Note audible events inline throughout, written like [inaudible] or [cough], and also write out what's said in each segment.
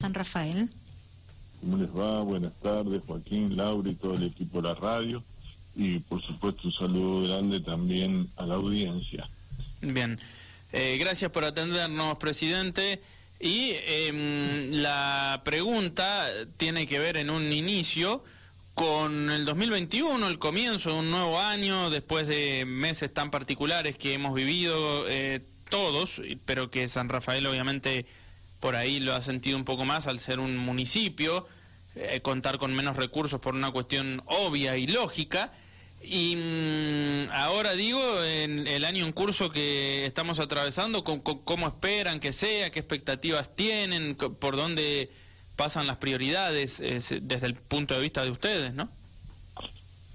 San Rafael. ¿Cómo les va? Buenas tardes, Joaquín, Laura y todo el equipo de la radio. Y por supuesto un saludo grande también a la audiencia. Bien, eh, gracias por atendernos, presidente. Y eh, la pregunta tiene que ver en un inicio con el 2021, el comienzo de un nuevo año, después de meses tan particulares que hemos vivido eh, todos, pero que San Rafael obviamente por ahí lo ha sentido un poco más al ser un municipio, eh, contar con menos recursos por una cuestión obvia y lógica. Y mm, ahora digo, en el año en curso que estamos atravesando, ¿cómo, esperan que sea? ¿Qué expectativas tienen? ¿Por dónde pasan las prioridades desde el punto de vista de ustedes, no?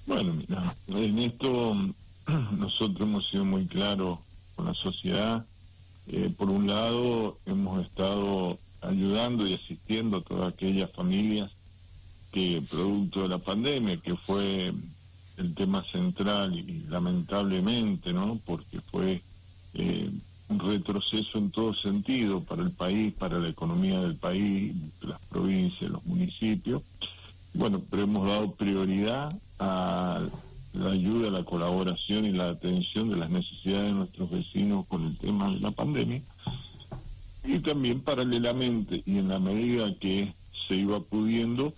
Bueno, mira, en esto [clears throat] nosotros hemos sido muy claros con la sociedad eh, por un lado, hemos estado ayudando y asistiendo a todas aquellas familias que, producto de la pandemia, que fue el tema central y lamentablemente, ¿no? Porque fue eh, un retroceso en todo sentido para el país, para la economía del país, las provincias, los municipios. Bueno, pero hemos dado prioridad a la ayuda, la colaboración y la atención de las necesidades de nuestros vecinos con el tema de la pandemia. Y también paralelamente y en la medida que se iba pudiendo,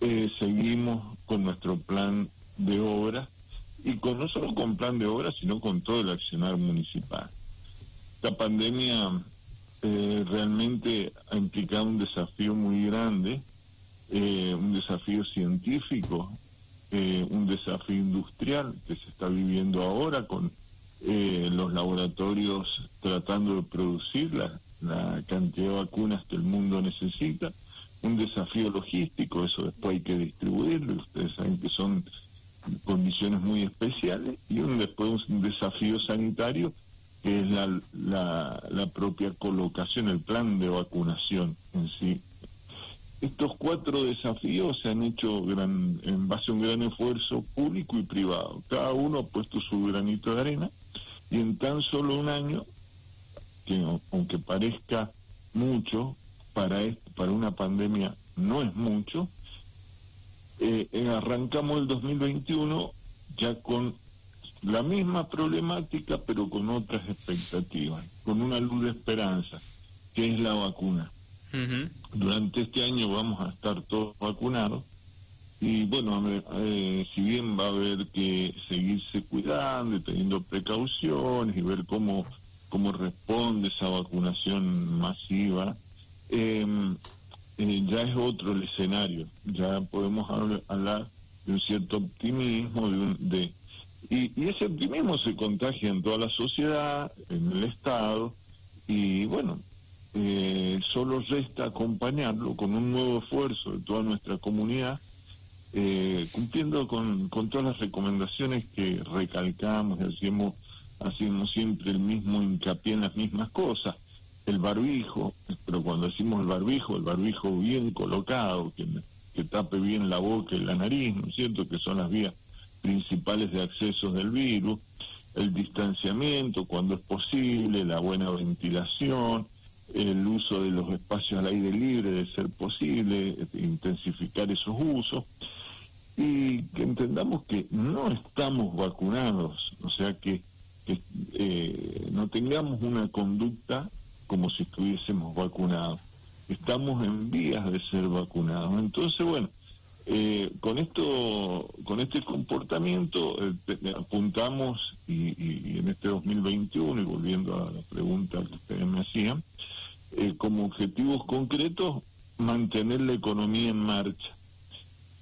eh, seguimos con nuestro plan de obra y con no solo con plan de obra, sino con todo el accionar municipal. La pandemia eh, realmente ha implicado un desafío muy grande, eh, un desafío científico eh, un desafío industrial que se está viviendo ahora con eh, los laboratorios tratando de producir la, cantidad de vacunas que el mundo necesita, un desafío logístico, eso después hay que distribuirlo, ustedes saben que son condiciones muy especiales, y un después un desafío sanitario que es la, la, la propia colocación, el plan de vacunación en sí estos cuatro desafíos se han hecho gran, en base a un gran esfuerzo público y privado. Cada uno ha puesto su granito de arena y en tan solo un año, que aunque parezca mucho, para, para una pandemia no es mucho, eh, eh, arrancamos el 2021 ya con la misma problemática pero con otras expectativas, con una luz de esperanza, que es la vacuna. Durante este año vamos a estar todos vacunados y bueno, eh, si bien va a haber que seguirse cuidando y teniendo precauciones y ver cómo, cómo responde esa vacunación masiva, em, eh, ya es otro el escenario, ya podemos hablar, de un cierto optimismo, de, de y, y ese optimismo se contagia en toda la sociedad, en el Estado, y bueno, eh, solo resta acompañarlo con un nuevo esfuerzo de toda nuestra comunidad, eh, cumpliendo con, todas las recomendaciones que recalcamos y hacemos, hacemos siempre el mismo hincapié en las mismas cosas. El barbijo, pero cuando decimos el barbijo, el barbijo bien colocado, que, que tape bien la boca y la nariz, ¿no es cierto? Que son las vías principales de acceso del virus, el distanciamiento cuando es posible, la buena ventilación, el uso de los espacios al aire libre de ser posible, intensificar esos usos y que entendamos que no estamos vacunados, o sea que, eh, no tengamos una conducta como si estuviésemos vacunados. Estamos en vías de ser vacunados. Entonces, bueno, eh, con esto, con este comportamiento eh, apuntamos y, y, en este 2021 y volviendo a la pregunta que ustedes me hacían, eh, como objetivos concretos mantener la economía en marcha,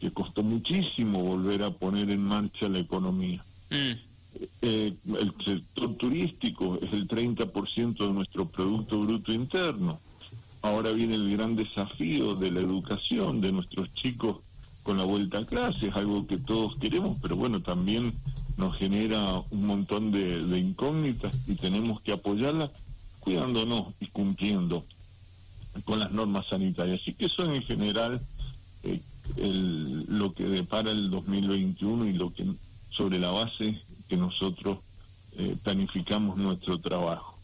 que costó muchísimo volver a poner en marcha la economía. Mm. Eh, el sector turístico es el 30% de nuestro Producto Bruto Interno. Ahora viene el gran desafío de la educación de nuestros chicos con la vuelta a clases, algo que todos queremos, pero bueno, también nos genera un montón de, de incógnitas y tenemos que apoyarla cuidándonos y cumpliendo con las normas sanitarias. Así que eso en general eh, lo que depara el 2021 y lo que sobre la base que nosotros eh, planificamos nuestro trabajo.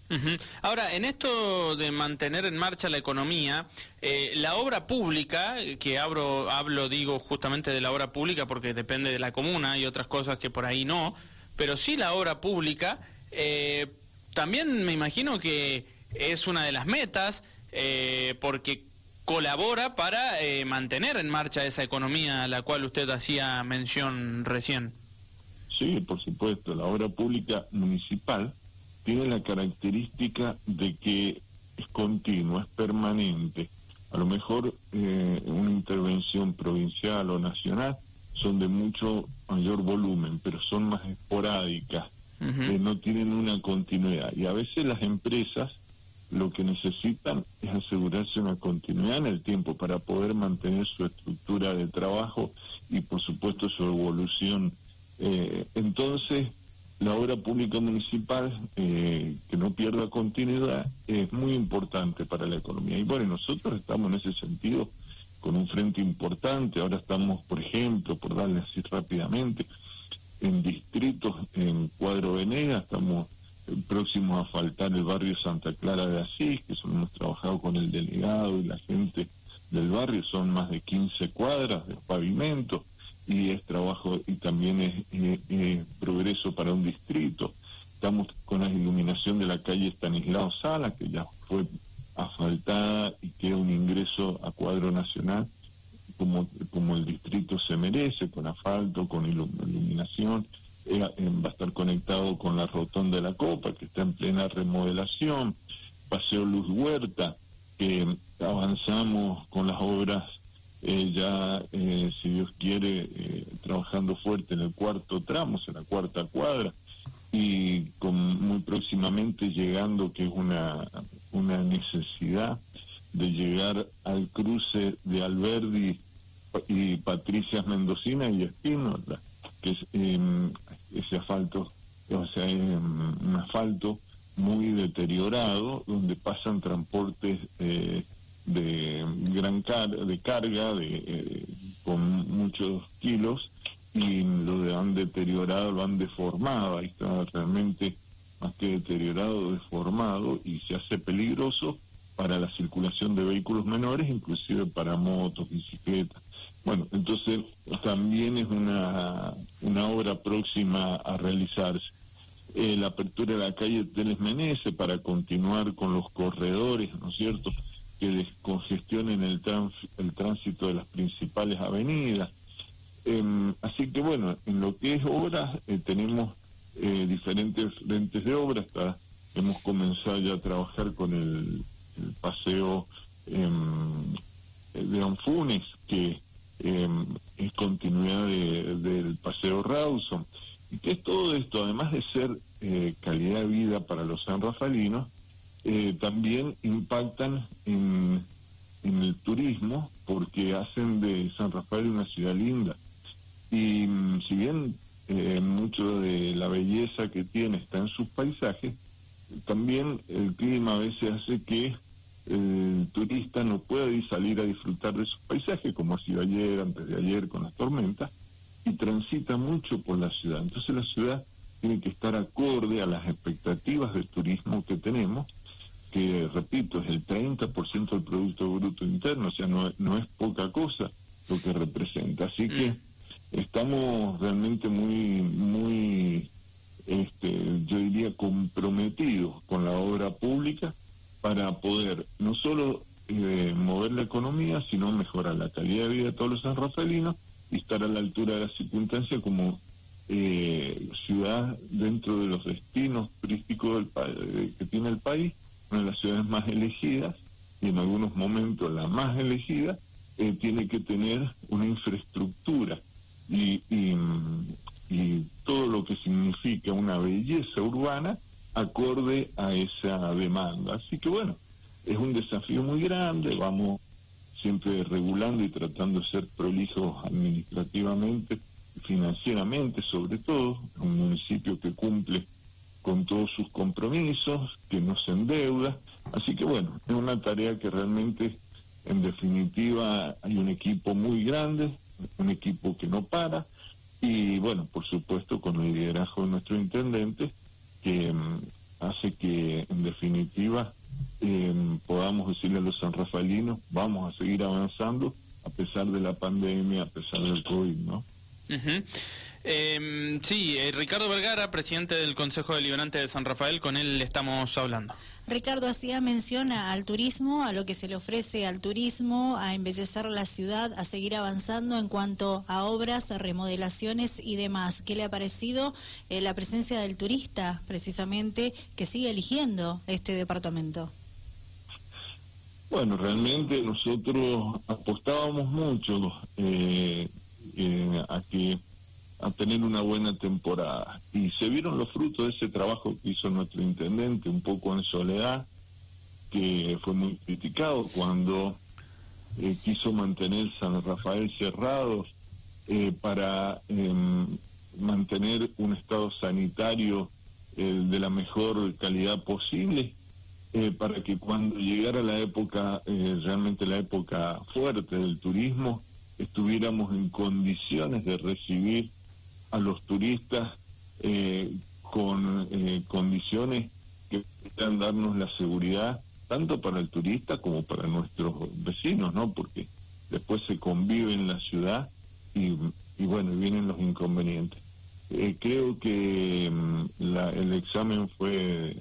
Ahora, en esto de mantener en marcha la economía, eh, la obra pública, que abro, hablo, digo justamente de la obra pública porque depende de la comuna y otras cosas que por ahí no, pero sí la obra pública, eh, también me imagino que es una de las metas eh, porque colabora para mantener en marcha esa economía a la cual usted hacía mención recién. Sí, por supuesto, la obra pública municipal tiene la característica de que es continua, es permanente. A lo mejor eh, una intervención provincial o nacional son de mucho mayor volumen, pero son más esporádicas, no tienen una continuidad. Y a veces las empresas lo que necesitan es asegurarse una continuidad en el tiempo para poder mantener su estructura de trabajo y por supuesto su evolución. Eh, entonces, la obra pública municipal eh, que no pierda continuidad es muy importante para la economía. Y bueno, nosotros estamos en ese sentido con un frente importante. Ahora estamos, por ejemplo, por darle así rápidamente, en distritos en Cuadro Venegas, estamos próximos a faltar el barrio Santa Clara de Asís, que son, hemos trabajado con el delegado y la gente del barrio, son más de 15 cuadras de pavimento y es trabajo y también es, progreso para un distrito. Estamos con la iluminación de la calle Stanislao Sala, que ya fue asfaltada y que un ingreso a cuadro nacional como, como el distrito se merece, con asfalto, con iluminación. Eh, eh, va a estar conectado con la rotonda de la Copa, que está en plena remodelación. Paseo Luz Huerta, que avanzamos con las obras eh, ya, eh, si Dios quiere, eh, trabajando fuerte en el cuarto tramo, en la cuarta cuadra, y con muy próximamente llegando, que es una, una necesidad de llegar al cruce de Alberdi y Patricias Mendocina y Espino, que es em, ese asfalto, o sea, un asfalto muy deteriorado, donde pasan transportes eh, de gran de carga de, eh, con muchos kilos y lo han deteriorado, lo han deformado, ahí está realmente más que deteriorado, deformado y se hace peligroso para la circulación de vehículos menores, inclusive para motos, bicicletas. Bueno, entonces también es una, una obra próxima a realizarse. Eh, la apertura de la calle Teles Menese para continuar con los corredores, ¿no es cierto?, que descongestionen el, el tránsito de las principales avenidas. Em, así que bueno, en lo que es obras, eh, tenemos eh, diferentes frentes de obras. hemos comenzado ya a trabajar con el, paseo em, de Anfunes, que es continuidad del paseo Rawson. Y que es todo esto, además de ser eh, calidad de vida para los sanrafalinos, eh, también impactan en, el turismo porque hacen de San Rafael una ciudad linda. Y mm, si bien eh, mucho de la belleza que tiene está en sus paisajes, también el clima a veces hace que el turista no pueda ir salir a disfrutar de sus paisajes, como ha sido ayer, antes de ayer con las tormentas, y transita mucho por la ciudad. Entonces la ciudad tiene que estar acorde a las expectativas de turismo que tenemos que, repito, es el 30% del Producto Bruto Interno, o sea, no, no es poca cosa lo que representa. Así que mm. estamos realmente muy, muy, este, yo diría, comprometidos con la obra pública para poder no solo eh, mover la economía, sino mejorar la calidad de vida de todos los sanrafalinos y estar a la altura de la circunstancia como eh, ciudad dentro de los destinos turísticos del que tiene el país una de las ciudades más elegidas y en algunos momentos la más elegida, eh, tiene que tener una infraestructura. Y, y, todo lo que significa una belleza urbana acorde a esa demanda. Así que bueno, es un desafío muy grande, vamos siempre regulando y tratando de ser prolijos administrativamente, financieramente sobre todo, un municipio que cumple con todos sus compromisos, que no se endeuda. Así que bueno, es una tarea que realmente, en definitiva, hay un equipo muy grande, un equipo que no para, y bueno, por supuesto, con el liderazgo de nuestro intendente, que mm, hace que, en definitiva, em, podamos decirle a los sanrafaelinos, vamos a seguir avanzando a pesar de la pandemia, a pesar del COVID, ¿no? Em, sí, eh, Ricardo Vergara, presidente del Consejo Deliberante de San Rafael, con él estamos hablando. Ricardo hacía menciona al turismo, a lo que se le ofrece al turismo, a embellecer la ciudad, a seguir avanzando en cuanto a obras, a remodelaciones y demás. ¿Qué le ha parecido eh, la presencia del turista, precisamente, que sigue eligiendo este departamento? Bueno, realmente nosotros apostábamos mucho eh, eh, a que a tener una buena temporada. Y se vieron los frutos de ese trabajo que hizo nuestro intendente, un poco en soledad, que fue muy criticado cuando eh, quiso mantener San Rafael cerrado eh, para em, mantener un estado sanitario eh, de la mejor calidad posible. para que cuando llegara la época, realmente la época fuerte del turismo, estuviéramos en condiciones de recibir a los turistas eh, con eh, condiciones que puedan darnos la seguridad tanto para el turista como para nuestros vecinos, ¿no? Porque después se convive en la ciudad y, y bueno, vienen los inconvenientes. Eh, creo que mm, el examen fue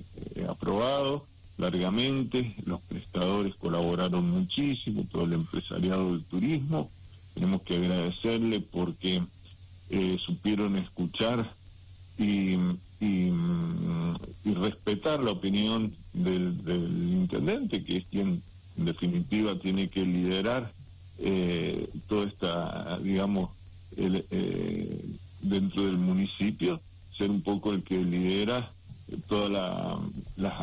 aprobado largamente, los prestadores colaboraron muchísimo, todo el empresariado del turismo, tenemos que agradecerle porque eh, supieron escuchar y, y, respetar la opinión del, intendente, que es quien en definitiva tiene que liderar eh, toda esta, digamos, eh, dentro del municipio, ser un poco el que lidera todas las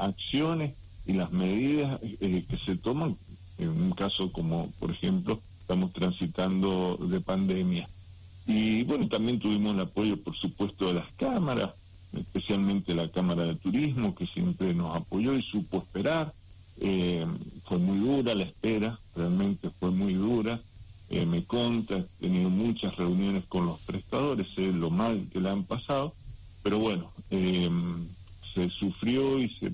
acciones y las medidas que se toman en un caso como, por ejemplo, estamos transitando de pandemia. Y bueno, también tuvimos el apoyo, por supuesto, de las cámaras, especialmente la Cámara de Turismo, que siempre nos apoyó y supo esperar. Eh, fue muy dura la espera, realmente fue muy dura. Eh, me conta, he tenido muchas reuniones con los prestadores, sé lo mal que la han pasado, pero bueno, eh, se sufrió y se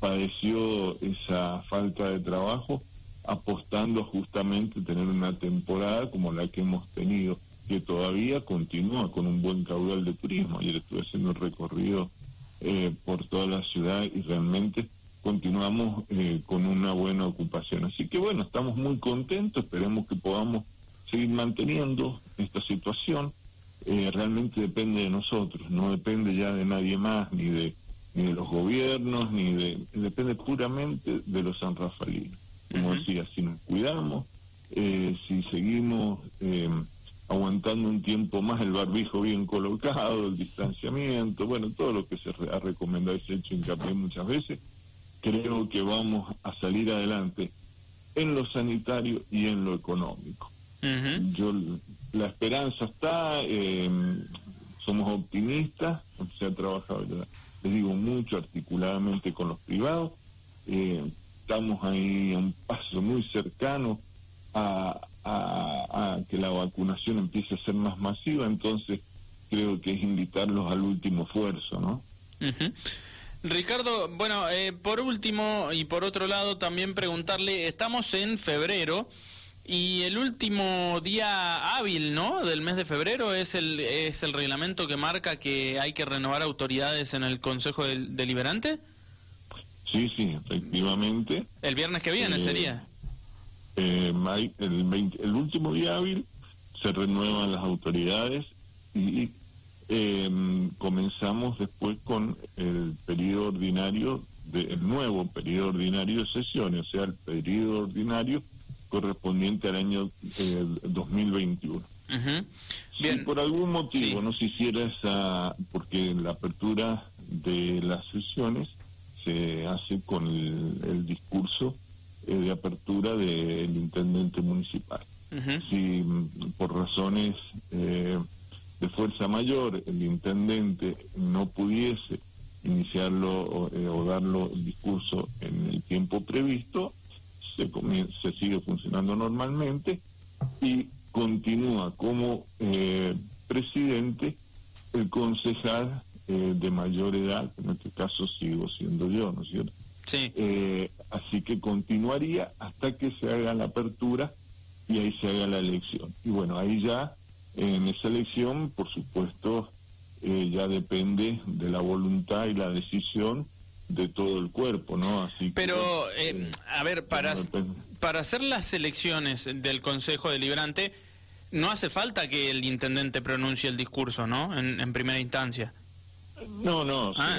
padeció esa falta de trabajo apostando justamente a tener una temporada como la que hemos tenido que todavía continúa con un buen caudal de turismo. Ayer estuve haciendo el recorrido eh, por toda la ciudad y realmente continuamos eh, con una buena ocupación. Así que bueno, estamos muy contentos, esperemos que podamos seguir manteniendo esta situación. Eh, realmente depende de nosotros, no depende ya de nadie más, ni de, ni de los gobiernos, ni de... depende puramente de los sanrafalinos. Como decía, si nos cuidamos, si seguimos aguantando un tiempo más el barbijo bien colocado, el distanciamiento, bueno, todo lo que se ha recomendado y se ha hecho hincapié muchas veces, creo que vamos a salir adelante en lo sanitario y en lo económico. Yo La esperanza está, eh, somos optimistas, se ha trabajado, les digo, mucho articuladamente con los privados, eh, estamos ahí a un paso muy cercano a, a, que la vacunación empiece a ser más masiva, entonces creo que es invitarlos al último esfuerzo, ¿no? Ricardo, bueno, eh, por último y por otro lado también preguntarle, estamos en febrero y el último día hábil, ¿no? Del mes de febrero es el es el reglamento que marca que hay que renovar autoridades en el Consejo Deliberante. Sí, sí, efectivamente. El viernes que viene eh, sería eh, el, el último día hábil se renuevan las autoridades y eh, comenzamos después con el periodo ordinario, de, el nuevo periodo ordinario de sesiones, o sea, el periodo ordinario correspondiente al año 2021. Eh, si por algún motivo no se hiciera esa, porque la apertura de las sesiones se hace con el discurso eh, de apertura del intendente municipal. Si mm, por razones eh, de fuerza mayor el intendente no pudiese iniciarlo o, eh, darlo el discurso en el tiempo previsto, se, se sigue funcionando normalmente y continúa como presidente el concejal eh, de mayor edad, en este caso sigo siendo yo, ¿no es cierto? Sí. Eh, así que continuaría hasta que se haga la apertura y ahí se haga la elección. Y bueno, ahí ya, en esa elección, por supuesto, eh, ya depende de la voluntad y la decisión de todo el cuerpo, ¿no? Así Pero, eh, a ver, para, para hacer las elecciones del Consejo Deliberante, no hace falta que el intendente pronuncie el discurso, ¿no? En, primera instancia. No, no, ah.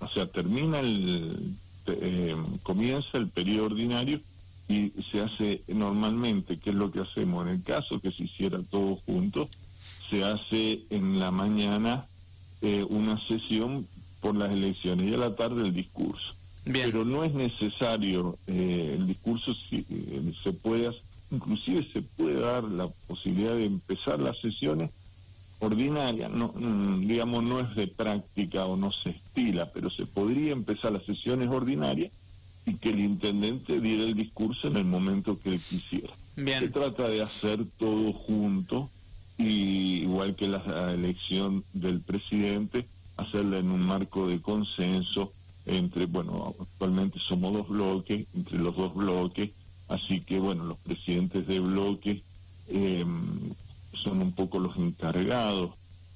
o sea, termina el, eh, comienza el periodo ordinario y se hace normalmente, que es lo que hacemos en el caso que se hiciera todo junto, se hace en la mañana eh, una sesión por las elecciones y a la tarde el discurso. Pero no es necesario, eh, el discurso si, se puede, inclusive se puede dar la posibilidad de empezar las sesiones ordinaria, no, mm, digamos, no es de práctica o no se estila, pero se podría empezar las sesiones ordinarias y que el intendente diera el discurso en el momento que él quisiera. Se trata de hacer todo junto, y igual que la elección del presidente, hacerla en un marco de consenso entre, bueno, actualmente somos dos bloques, entre los dos bloques, así que, bueno, los presidentes de bloques eh, son un poco los encargados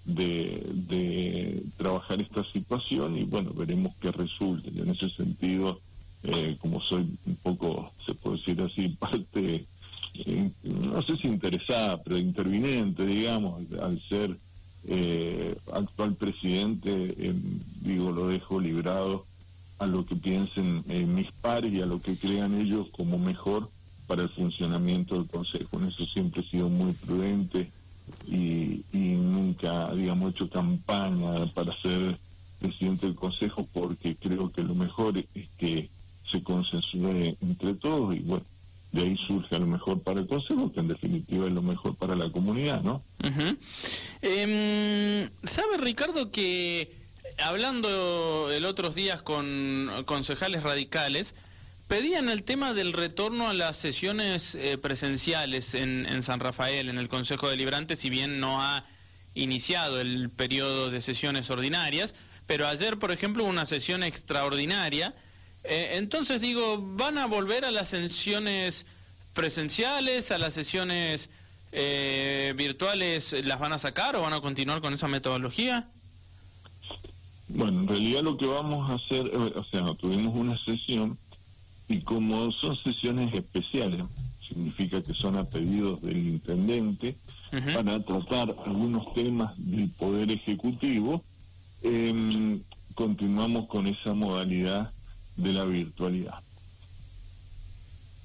de, trabajar esta situación y bueno, veremos qué resulta. en ese sentido, eh, como soy un poco, se puede decir así, parte, eh, no sé si interesada, pero interviniente, digamos, al, ser eh, actual presidente, digo, lo dejo librado a lo que piensen mis pares y a lo que crean ellos como mejor para el funcionamiento del Consejo. En eso siempre he sido muy prudente y, nunca, digamos, hecho campaña para ser presidente del Consejo porque creo que lo mejor es que se consensúe entre todos y bueno, de ahí surge lo mejor para el Consejo, que en definitiva es lo mejor para la comunidad, ¿no? Em, ¿Sabe Ricardo que hablando el otros días con concejales radicales, Pedían el tema del retorno a las sesiones eh, presenciales en, San Rafael, en el Consejo Deliberante, si bien no ha iniciado el periodo de sesiones ordinarias, pero ayer, por ejemplo, una sesión extraordinaria. Eh, entonces digo, ¿van a volver a las sesiones presenciales, a las sesiones eh, virtuales, las van a sacar o van a continuar con esa metodología? Bueno, en realidad lo que vamos a hacer, o sea, tuvimos una sesión y como son sesiones especiales, significa que son a pedidos del intendente para tratar algunos temas del Poder Ejecutivo, em, continuamos con esa modalidad de la virtualidad.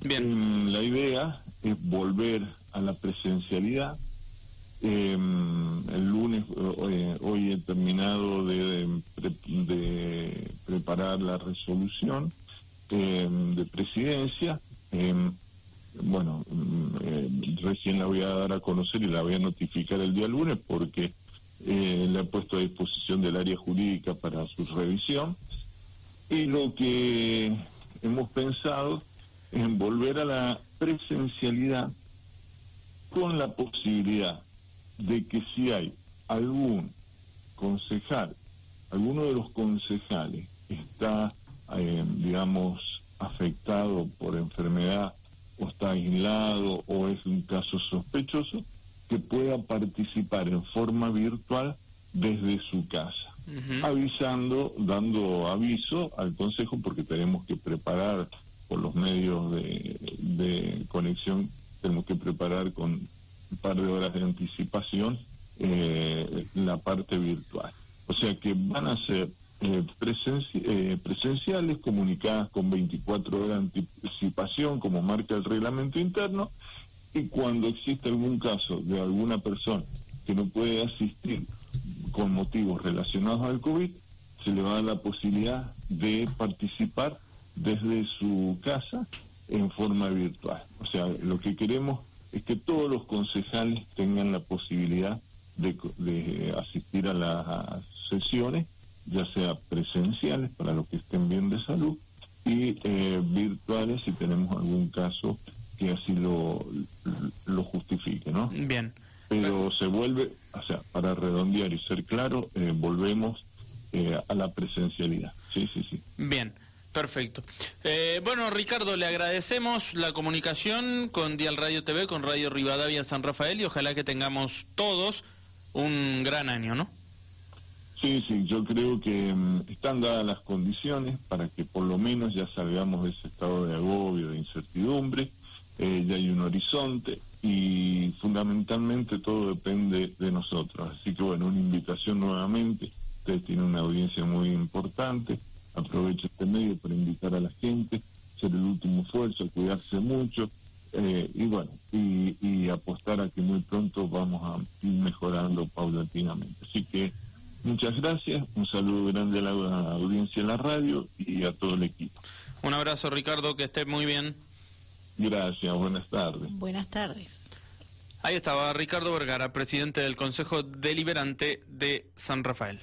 Bien. Em, la idea es volver a la presencialidad. Em, el lunes, eh, hoy he terminado de, de preparar la resolución de presidencia. Em, bueno, eh, recién la voy a dar a conocer y la voy a notificar el día lunes porque eh, la he puesto a disposición del área jurídica para su revisión. Y lo que hemos pensado es volver a la presencialidad con la posibilidad de que si hay algún concejal, alguno de los concejales está eh, digamos, afectado por enfermedad o está aislado o es un caso sospechoso, que pueda participar en forma virtual desde su casa, avisando, dando aviso al Consejo, porque tenemos que preparar por los medios de, conexión, tenemos que preparar con un par de horas de anticipación eh, la parte virtual. O sea que van a ser eh, eh, presenciales comunicadas con 24 horas de anticipación, como marca el reglamento interno, y cuando existe algún caso de alguna persona que no puede asistir con motivos relacionados al COVID, se le va a dar la posibilidad de participar desde su casa en forma virtual. O sea, lo que queremos es que todos los concejales tengan la posibilidad de, de asistir a las sesiones ya sea presenciales para los que estén bien de salud y eh, virtuales si tenemos algún caso que así lo, lo justifique, ¿no? Bien. Pero se vuelve, o sea, para redondear y ser claro, eh, volvemos eh, a la presencialidad. Sí, sí, sí. Bien. Perfecto. Eh, bueno, Ricardo, le agradecemos la comunicación con Dial Radio TV, con Radio Rivadavia San Rafael y ojalá que tengamos todos un gran año, ¿no? Sí, sí, yo creo que mm, están dadas las condiciones para que por lo menos ya salgamos de ese estado de agobio, de incertidumbre, eh, ya hay un horizonte y fundamentalmente todo depende de nosotros. Así que bueno, una invitación nuevamente, usted tiene una audiencia muy importante, aprovecho este medio para invitar a la gente, hacer el último esfuerzo, cuidarse mucho eh, y bueno, y apostar a que muy pronto vamos a ir mejorando paulatinamente. Así que Muchas gracias, un saludo grande a la audiencia de la radio y a todo el equipo. Un abrazo Ricardo, que esté muy bien. Gracias, buenas tardes. Buenas tardes. Ahí estaba Ricardo Vergara, presidente del Consejo Deliberante de San Rafael.